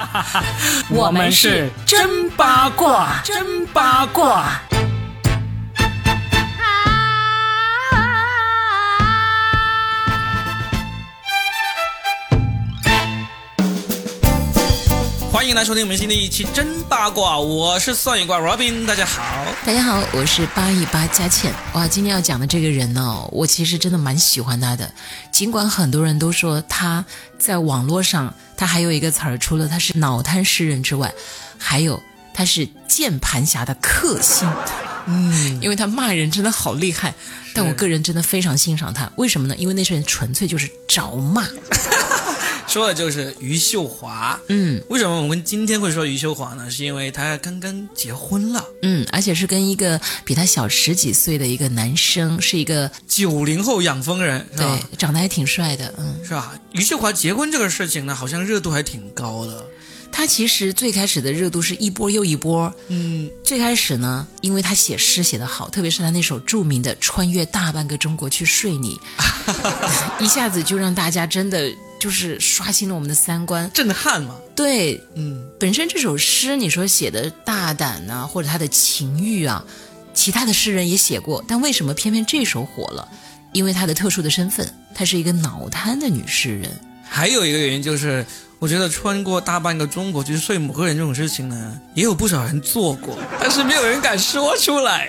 我们是真八卦，真八卦。迎来收听我们新的一期真八卦，我是算一卦 Robin，大家好。大家好，我是八一八佳倩。哇，今天要讲的这个人呢，我其实真的蛮喜欢他的。尽管很多人都说他在网络上，他还有一个词儿，除了他是脑瘫诗人之外，还有他是键盘侠的克星。嗯，因为他骂人真的好厉害，但我个人真的非常欣赏他。为什么呢？因为那些人纯粹就是找骂。说的就是余秀华。嗯，为什么我们今天会说余秀华呢？是因为她刚刚结婚了。嗯，而且是跟一个比他小十几岁的一个男生，是一个九零后养蜂人，是吧？对，长得还挺帅的，嗯，是吧？余秀华结婚这个事情呢，好像热度还挺高的。他其实最开始的热度是一波又一波。嗯，最开始呢，因为他写诗写得好，特别是他那首著名的《穿越大半个中国去睡你》，一下子就让大家真的就是刷新了我们的三观。震撼嘛。对，嗯，本身这首诗你说写的大胆呐、或者他的情欲啊，其他的诗人也写过，但为什么偏偏这首火了？因为他的特殊的身份，她是一个脑瘫的女诗人。还有一个原因就是，我觉得穿过大半个中国去睡某个人这种事情呢，也有不少人做过，但是没有人敢说出来。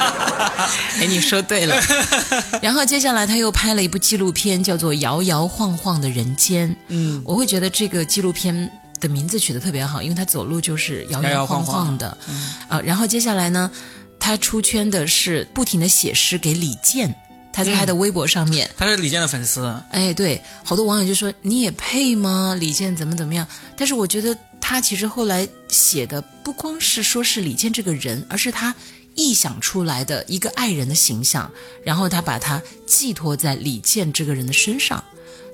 哎，你说对了。然后接下来他又拍了一部纪录片，叫做《摇摇晃晃的人间》。嗯，我会觉得这个纪录片的名字取得特别好，因为他走路就是摇摇晃晃的。啊，然后接下来呢，他出圈的是不停的写诗给李健，他在他的微博上面。他是李健的粉丝。哎，对，好多网友就说你也配吗？李健怎么怎么样？但是我觉得他其实后来写的不光是说是李健这个人，而是他臆想出来的一个爱人的形象，然后他把它寄托在李健这个人的身上。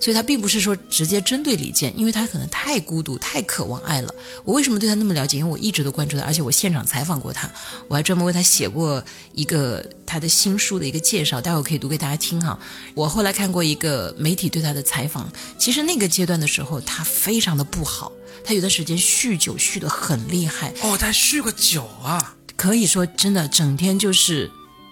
所以他并不是说直接针对李健，因为他可能太孤独、太渴望爱了。我为什么对他那么了解？因为我一直都关注他，而且我现场采访过他，我还专门为他写过一个他的新书的一个介绍，待会儿可以读给大家听哈。我后来看过一个媒体对他的采访，其实那个阶段的时候，他非常的不好，他有段时间酗酒酗得很厉害，哦，他酗过酒啊。可以说真的整天就是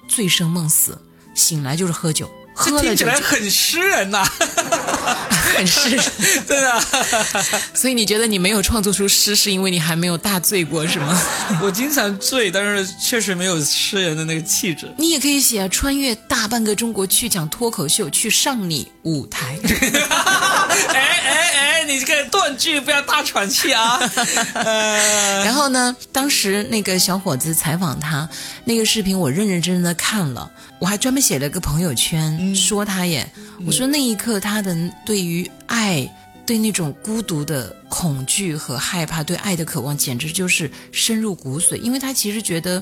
醉生梦死，醒来就是喝酒，喝这听起来很诗人呐、很诗人，对啊。所以你觉得你没有创作出诗，是因为你还没有大醉过，是吗？我经常醉，但是确实没有诗人的那个气质。你也可以写、啊、穿越大半个中国去讲脱口秀，去上你舞台。断句不要大喘气啊！呃，然后呢，当时那个小伙子采访他那个视频，我认认真真的看了，我还专门写了个朋友圈、说他耶。我说那一刻他的对于爱。对那种孤独的恐惧和害怕，对爱的渴望，简直就是深入骨髓。因为他其实觉得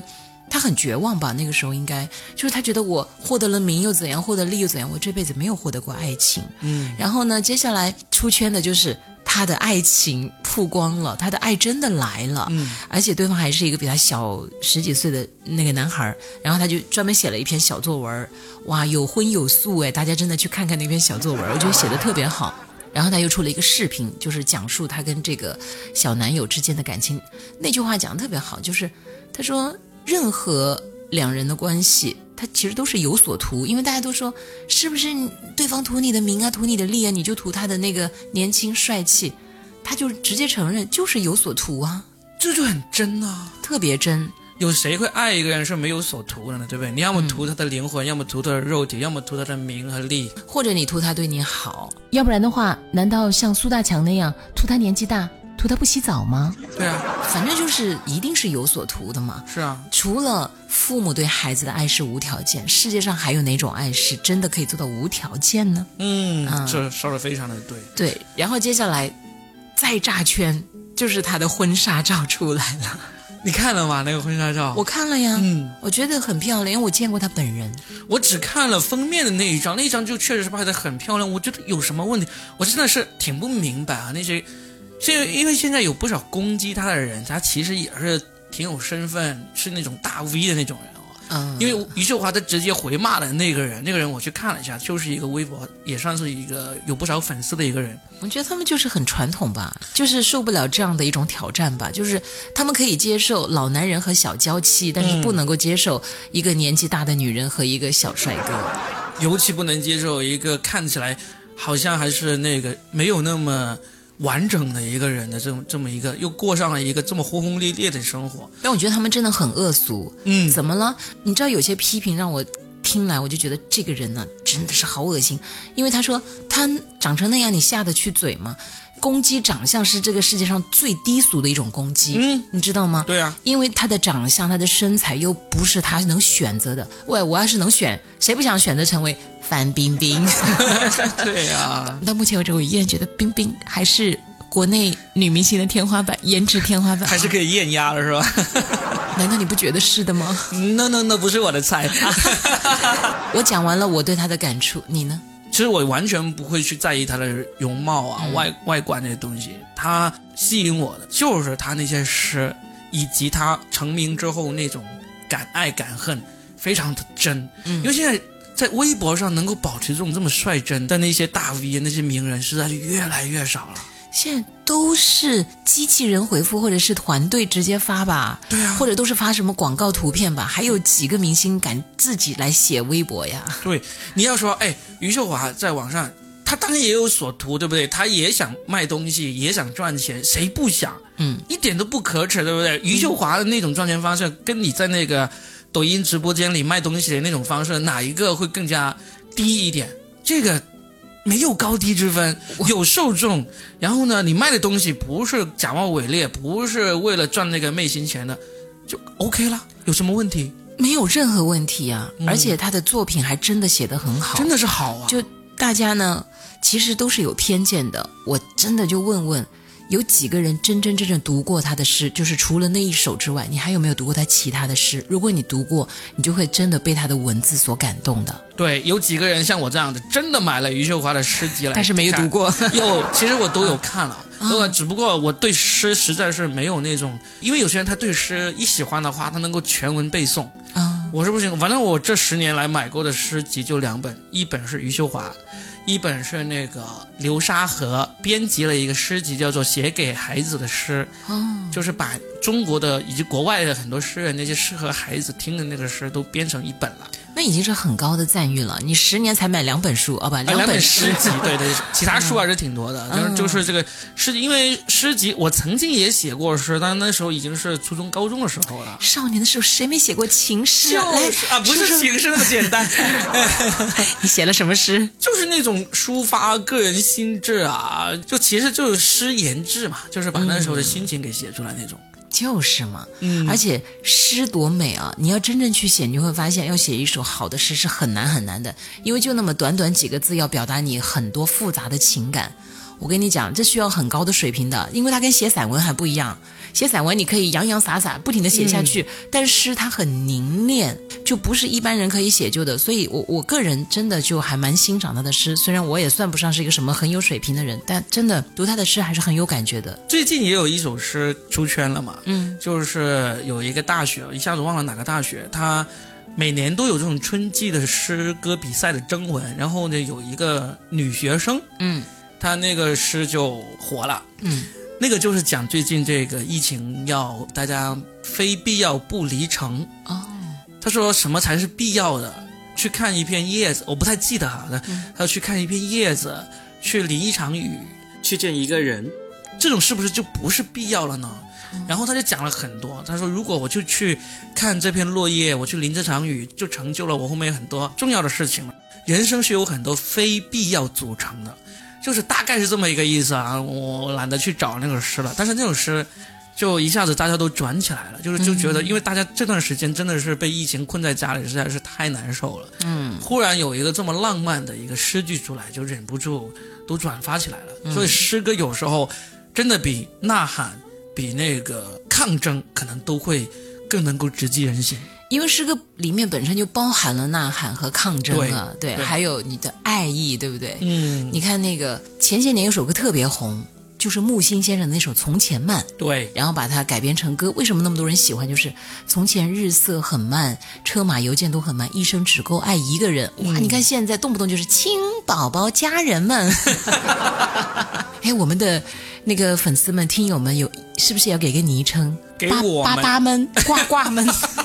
他很绝望吧，那个时候应该就是他觉得我获得了名又怎样，获得利又怎样，我这辈子没有获得过爱情。嗯，然后呢，接下来出圈的就是他的爱情曝光了，他的爱真的来了，嗯，而且对方还是一个比他小十几岁的那个男孩儿，然后他就专门写了一篇小作文，哇，有荤有素哎，大家真的去看看那篇小作文，我觉得写的特别好。然后他又出了一个视频，就是讲述他跟这个小男友之间的感情。那句话讲的特别好，就是他说任何两人的关系，他其实都是有所图，因为大家都说是不是对方图你的名啊，图你的利啊，你就图他的那个年轻帅气，他就直接承认就是有所图啊，这就很真啊。特别真。有谁会爱一个人是没有所图的呢？对不对？你要么图他的灵魂，要么图他的肉体，要么图他的名和利。或者你图他对你好，要不然的话，难道像苏大强那样图他年纪大，图他不洗澡吗？对啊，反正就是一定是有所图的嘛。是啊，除了父母对孩子的爱是无条件，世界上还有哪种爱是真的可以做到无条件呢？嗯，嗯这说的非常的对。对，然后接下来再炸圈，就是他的婚纱照出来了。你看了吗？那个婚纱照？我看了呀，嗯，我觉得很漂亮，因为我见过她本人。我只看了封面的那一张，那一张就确实是拍的很漂亮。我觉得有什么问题？我真的是挺不明白啊。那些，是因为现在有不少攻击他的人，他其实也是挺有身份，是那种大 V 的那种人哦。嗯，因为余秀华他直接回骂了那个人，那个人我去看了一下，就是一个微博，也算是一个有不少粉丝的一个人。我觉得他们就是很传统吧，就是受不了这样的一种挑战吧，就是他们可以接受老男人和小娇妻，但是不能够接受一个年纪大的女人和一个小帅哥。尤其不能接受一个看起来好像还是那个没有那么完整的一个人的这么这么一个，又过上了一个这么轰轰烈烈的生活。但我觉得他们真的很恶俗。嗯，怎么了？你知道有些批评让我听来，我就觉得这个人呢真的是好恶心，因为他说他长成那样，你下得去嘴吗？攻击长相是这个世界上最低俗的一种攻击，嗯，你知道吗？对啊，因为他的长相、他的身材又不是他能选择的。喂，我要是能选，谁不想选择成为范冰冰？对啊，到目前为止，我依然觉得冰冰还是国内女明星的天花板，颜值天花板。还是可以艳压了是吧？难道你不觉得是的吗？那那那不是我的菜。我讲完了我对他的感触，你呢？其实我完全不会去在意他的容貌啊、外外观这些东西，他吸引我的就是他那些诗，以及他成名之后那种敢爱敢恨，非常的真。因为现在在微博上能够保持这种这么率真的那些大 V、那些名人，实在是越来越少了。现在都是机器人回复，或者是团队直接发吧，对啊或者都是发什么广告图片吧。还有几个明星敢自己来写微博呀？对，你要说，哎，余秀华在网上，他当然也有所图，对不对？他也想卖东西，也想赚钱，谁不想？嗯，一点都不可耻，对不对？余秀华的那种赚钱方式，跟你在那个抖音直播间里卖东西的那种方式，哪一个会更加低一点？这个没有高低之分，有受众。然后呢，你卖的东西不是假冒伪劣，不是为了赚那个昧心钱的，就 OK 了，有什么问题？没有任何问题啊！而且他的作品还真的写得很好，真的是好啊！就大家呢，其实都是有偏见的。我真的就问问，有几个人真真正正读过他的诗？就是除了那一首之外，你还有没有读过他其他的诗？如果你读过，你就会真的被他的文字所感动的。对，有几个人像我这样的，真的买了余秀华的诗集来看，但是没有读过 有，其实我都有看了，呃，只不过我对诗实在是没有那种，因为有些人他对诗一喜欢的话，他能够全文背诵，啊、我是不行。反正我这十年来买过的诗集就两本，一本是余秀华，一本是那个流沙河编辑了一个诗集，叫做《写给孩子的诗》，哦，就是把中国的以及国外的很多诗人那些适合孩子听的那个诗都编成一本了。那已经是很高的赞誉了。你十年才买两本书，啊不，啊两本诗集，对对，其他书还是挺多的。就是就是这个诗，因为诗集我曾经也写过诗，但那时候已经是初中高中的时候了。少年的时候谁没写过情诗啊？不是情诗那么简单，你写了什么诗？就是那种抒发个人心志啊，就其实就是诗言志嘛，就是把那时候的心情给写出来那种。就是嘛，嗯而且诗多美啊！你要真正去写，你会发现要写一首好的诗是很难很难的，因为就那么短短几个字，要表达你很多复杂的情感。我跟你讲，这需要很高的水平的，因为它跟写散文还不一样。写散文你可以洋洋洒洒不停的写下去，但是诗它很凝练，就不是一般人可以写就的。所以我我个人真的就还蛮欣赏他的诗，虽然我也算不上是一个什么很有水平的人，但真的读他的诗还是很有感觉的。最近也有一首诗出圈了嘛，嗯，就是有一个大学，一下子忘了哪个大学，他每年都有这种春季的诗歌比赛的征文，然后呢，有一个女学生，嗯，她那个诗就火了，嗯，那个就是讲最近这个疫情要大家非必要不离城，哦，他说什么才是必要的？去看一片叶子，我不太记得哈，他他说去看一片叶子，去淋一场雨，去见一个人，这种是不是就不是必要了呢？然后他就讲了很多，他说如果我就去看这片落叶，我去淋这场雨，就成就了我后面很多重要的事情了。人生是有很多非必要组成的，就是大概是这么一个意思啊。我懒得去找那首诗了，但是那首诗。就一下子大家都转起来了，就是就觉得，因为大家这段时间真的是被疫情困在家里，实在是太难受了。嗯，忽然有一个这么浪漫的一个诗句出来，就忍不住都转发起来了。所以诗歌有时候真的比呐喊、比那个抗争，可能都会更能够直击人心。因为诗歌里面本身就包含了呐喊和抗争啊，对，对还有你的爱意，对不对？嗯，你看那个前些年有首歌特别红，就是木心先生的那首《从前慢》，对，然后把它改编成歌。为什么那么多人喜欢？就是从前日色很慢，车马邮件都很慢，一生只够爱一个人。哇，你看现在动不动就是亲宝宝、家人们。哎，我们的那个粉丝们、听友们有是不是要给个昵称？巴给我们巴巴们、呱呱们。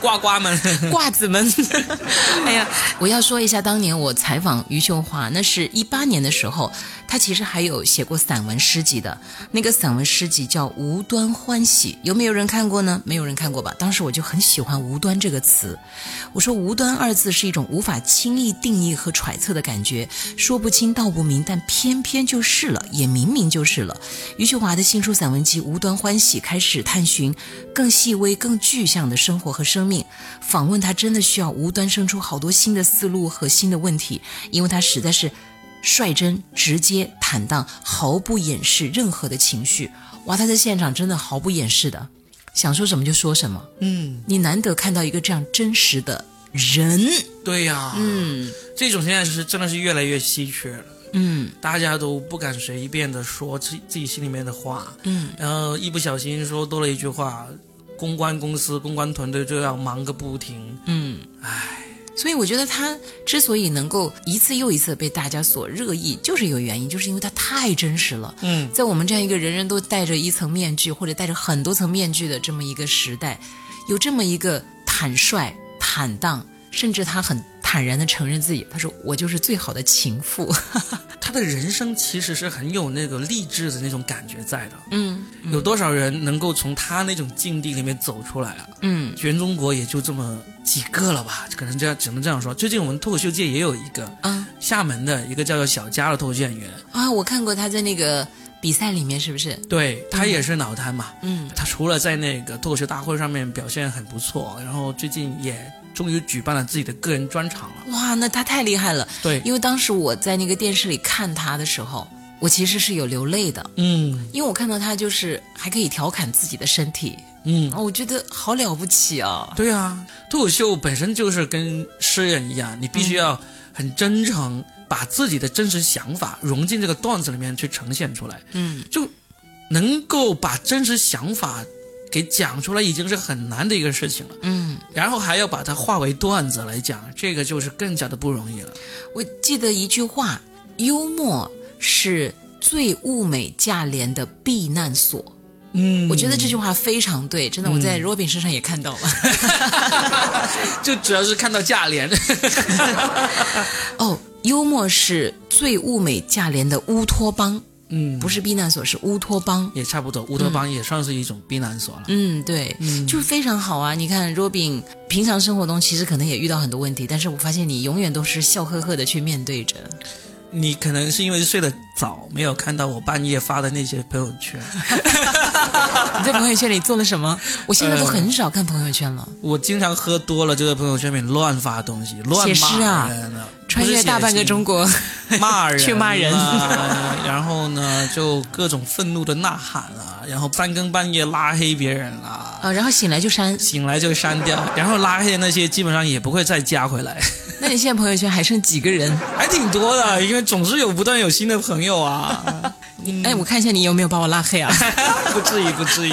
呱呱们，褂子们，哎呀，我要说一下，当年我采访余秀华，那是一八年的时候，她其实还有写过散文诗集的，那个散文诗集叫《无端欢喜》，有没有人看过呢？没有人看过吧？当时我就很喜欢“无端”这个词，我说“无端”二字是一种无法轻易定义和揣测的感觉，说不清道不明，但偏偏就是了，也明明就是了。余秀华的新书散文集《无端欢喜》开始探寻更细微、更具象的生活和生命。访问他真的需要无端生出好多新的思路和新的问题，因为他实在是率真、直接、坦荡，毫不掩饰任何的情绪。哇，他在现场真的毫不掩饰的，想说什么就说什么。嗯，你难得看到一个这样真实的人。对呀，嗯这种现在是真的是越来越稀缺了。嗯大家都不敢随便的说自自己心里面的话，嗯，然后一不小心说多了一句话，公关公司、公关团队就要忙个不停。嗯，唉，所以我觉得他之所以能够一次又一次被大家所热议，就是有原因，就是因为他太真实了。嗯，在我们这样一个人人都戴着一层面具或者戴着很多层面具的这么一个时代，有这么一个坦率、坦荡，甚至他很坦然的承认自己，他说我就是最好的情妇。他的人生其实是很有那个励志的那种感觉在的。嗯有多少人能够从他那种境地里面走出来啊？嗯全中国也就这么几个了吧，可能这样只能这样说。最近我们脱口秀界也有一个啊厦门的一个叫做小佳的脱口秀演员，啊！我看过他在那个比赛里面，是不是？对他也是脑瘫嘛。嗯他除了在那个脱口秀大会上面表现很不错，然后最近也终于举办了自己的个人专场了。哇，那他太厉害了！对，因为当时我在那个电视里看他的时候，我其实是有流泪的，嗯。因为我看到他就是还可以调侃自己的身体，嗯，哦，我觉得好了不起啊！对啊，脱口秀本身就是跟诗人一样，你必须要很真诚，把自己的真实想法融进这个段子里面去呈现出来，嗯。就能够把真实想法给讲出来，已经是很难的一个事情了。嗯，然后还要把它化为段子来讲，这个就是更加的不容易了。我记得一句话：幽默是最物美价廉的避难所。嗯我觉得这句话非常对，真的，我在 Robin 身上也看到了。就主要是看到价廉，哦，幽默是最物美价廉的乌托邦，嗯，不是避难所，是乌托邦。也差不多，乌托邦也算是一种避难所了。嗯，对，就非常好啊！你看，Robin 平常生活中其实可能也遇到很多问题，但是我发现你永远都是笑呵呵的去面对着。你可能是因为睡得早，没有看到我半夜发的那些朋友圈。你在朋友圈里做了什么？我现在都很少看朋友圈了。我经常喝多了，就在朋友圈里面乱发东西，乱写诗啊骂人了穿越大半个中，国，骂人，去骂人啊然后呢，就各种愤怒的呐喊啊，然后三更半夜拉黑别人啊，啊，然后醒来就删。醒来就删掉，然后拉黑的那些基本上也不会再加回来，那你现在朋友圈还剩几个人？还挺多的，因为总是有不断有新的朋友啊。哎，我看一下你有没有把我拉黑啊？不至于，不至于。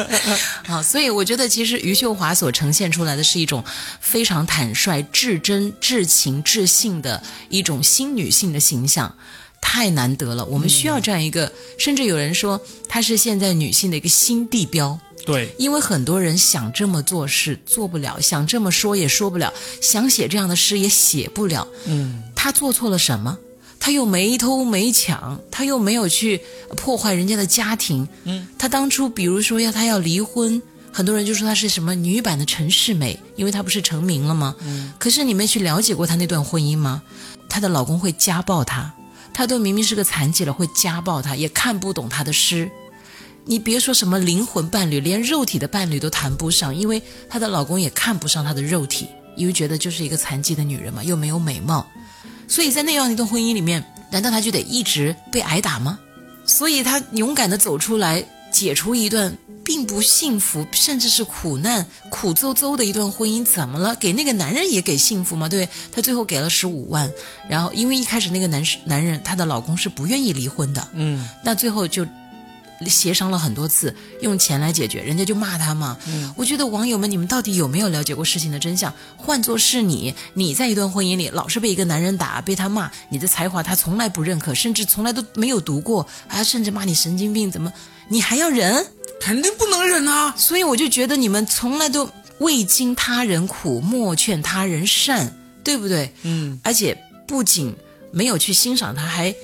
好，所以我觉得其实余秀华所呈现出来的是一种非常坦率、至真、至情、至性的一种新女性的形象。太难得了，我们需要这样一个，甚至有人说她是现在女性的一个新地标，对，因为很多人想这么做是做不了，想这么说也说不了，想写这样的诗也写不了。嗯，他做错了什么？他又没偷没抢，他又没有去破坏人家的家庭。嗯，他当初比如说要他要离婚，很多人就说他是什么女版的陈世美，因为她不是成名了吗？嗯，可是你没去了解过她那段婚姻吗？她的老公会家暴她，她都明明是个残疾了，会家暴她，也看不懂她的诗。你别说什么灵魂伴侣，连肉体的伴侣都谈不上，因为她的老公也看不上她的肉体，因为觉得就是一个残疾的女人嘛，又没有美貌，所以在那样一段婚姻里面，难道她就得一直被挨打吗？所以她勇敢的走出来，解除一段并不幸福，甚至是苦难、苦邹邹的一段婚姻，怎么了？给那个男人也给幸福吗？对她最后给了十五万，然后因为一开始那个男男人她的老公是不愿意离婚的，嗯，那最后就协商了很多次，用钱来解决，人家就骂他嘛。嗯我觉得网友们，你们到底有没有了解过事情的真相？换作是你，你在一段婚姻里老是被一个男人打，被他骂，你的才华他从来不认可，甚至从来都没有读过，还甚至骂你神经病，怎么你还要忍？肯定不能忍啊！所以我就觉得你们从来都未经他人苦，莫劝他人善，对不对？嗯，而且不仅没有去欣赏他，还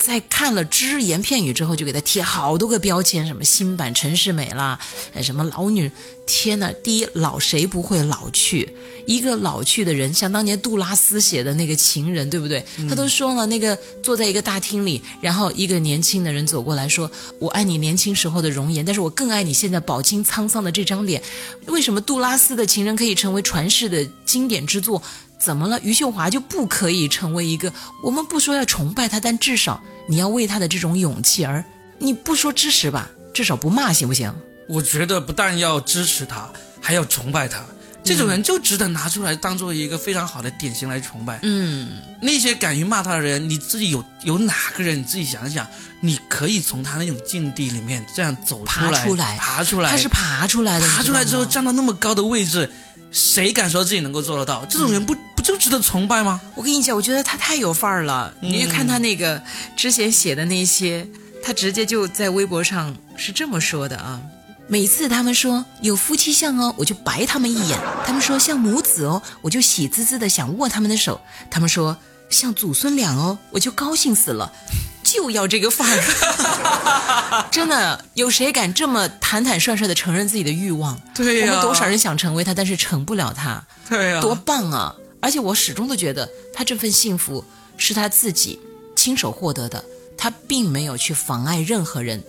在看了只言片语之后，就给他贴好多个标签，什么新版陈世美啦，哎，什么老女。天呐，第一，老谁不会老去？一个老去的人，像当年杜拉斯写的那个情人，对不对？他都说了，那个坐在一个大厅里，然后一个年轻的人走过来说：“我爱你年轻时候的容颜，但是我更爱你现在饱经沧桑的这张脸。”为什么杜拉斯的情人可以成为传世的经典之作？怎么了？余秀华就不可以成为一个？我们不说要崇拜他，但至少你要为他的这种勇气而，你不说支持吧，至少不骂行不行？我觉得不但要支持他，还要崇拜他。这种人就值得拿出来当做一个非常好的典型来崇拜。嗯，那些敢于骂他的人，你自己有有哪个人？你自己想想，你可以从他那种境地里面这样走出来，爬出来爬出来，他是爬出来的，爬出来之后站到那么高的位置，谁敢说自己能够做得到？这种人不、不就值得崇拜吗？我跟你讲，我觉得他太有范儿了。你就看他那个之前写的那些，他直接就在微博上是这么说的啊。每次他们说有夫妻相哦，我就白他们一眼；他们说像母子哦，我就喜滋滋的想握他们的手；他们说像祖孙俩哦，我就高兴死了，就要这个范儿。真的，有谁敢这么坦坦率率的承认自己的欲望？对呀我们多少人想成为他，但是成不了他。对呀多棒啊！而且我始终都觉得他这份幸福是他自己亲手获得的，他并没有去妨碍任何人。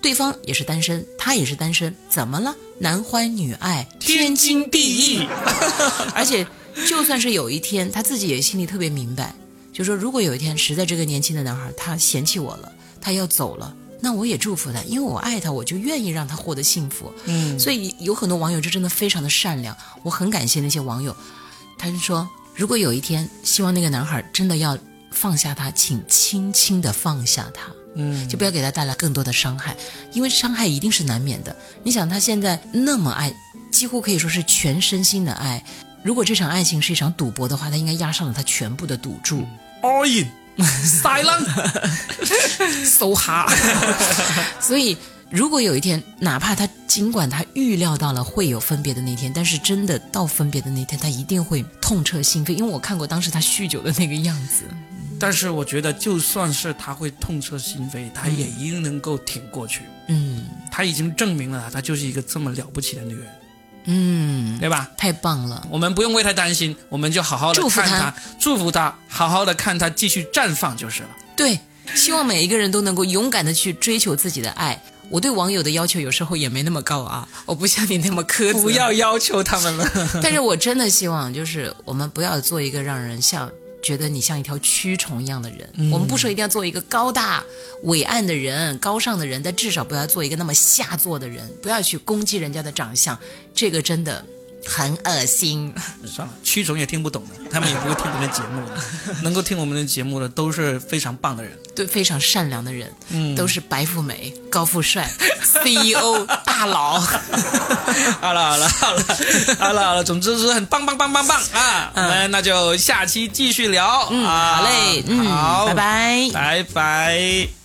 对方也是单身，他也是单身，怎么了？男欢女爱，天经地义。而且，就算是有一天他自己也心里特别明白，就说如果有一天实在这个年轻的男孩他嫌弃我了，他要走了，那我也祝福他，因为我爱他，我就愿意让他获得幸福。嗯，所以有很多网友就真的非常的善良，我很感谢那些网友。他就说，如果有一天希望那个男孩真的要放下他，请轻轻的放下他，嗯，就不要给他带来更多的伤害，因为伤害一定是难免的。你想他现在那么爱，几乎可以说是全身心的爱。如果这场爱情是一场赌博的话，他应该押上了他全部的赌注。all in，silent，so hard。所以，如果有一天，哪怕他尽管他预料到了会有分别的那天，但是真的到分别的那天，他一定会痛彻心扉，因为我看过当时他酗酒的那个样子。但是我觉得，就算是他会痛彻心扉，他也一定能够挺过去。嗯他已经证明了，他就是一个这么了不起的女人，嗯，对吧？太棒了。我们不用为他担心，我们就好好的祝福她看她，祝福他，好好的看他继续绽放就是了。对，希望每一个人都能够勇敢的去追求自己的爱。我对网友的要求有时候也没那么高啊，我不像你那么苛责。不要要求他们了。但是我真的希望，就是我们不要做一个让人像觉得你像一条蛆虫一样的人。我们不说一定要做一个高大伟岸的人、高尚的人，但至少不要做一个那么下作的人，不要去攻击人家的长相，这个真的很恶心。算了，蛆虫也听不懂的，他们也不会听我们的节目的。能够听我们的节目的都是非常棒的人。对，非常善良的人，嗯都是白富美、高富帅、CEO 大佬。好了好了好了好了好了，总之是很棒棒棒棒棒啊！我们那就下期继续聊。嗯好嘞，嗯，好，拜拜。拜拜。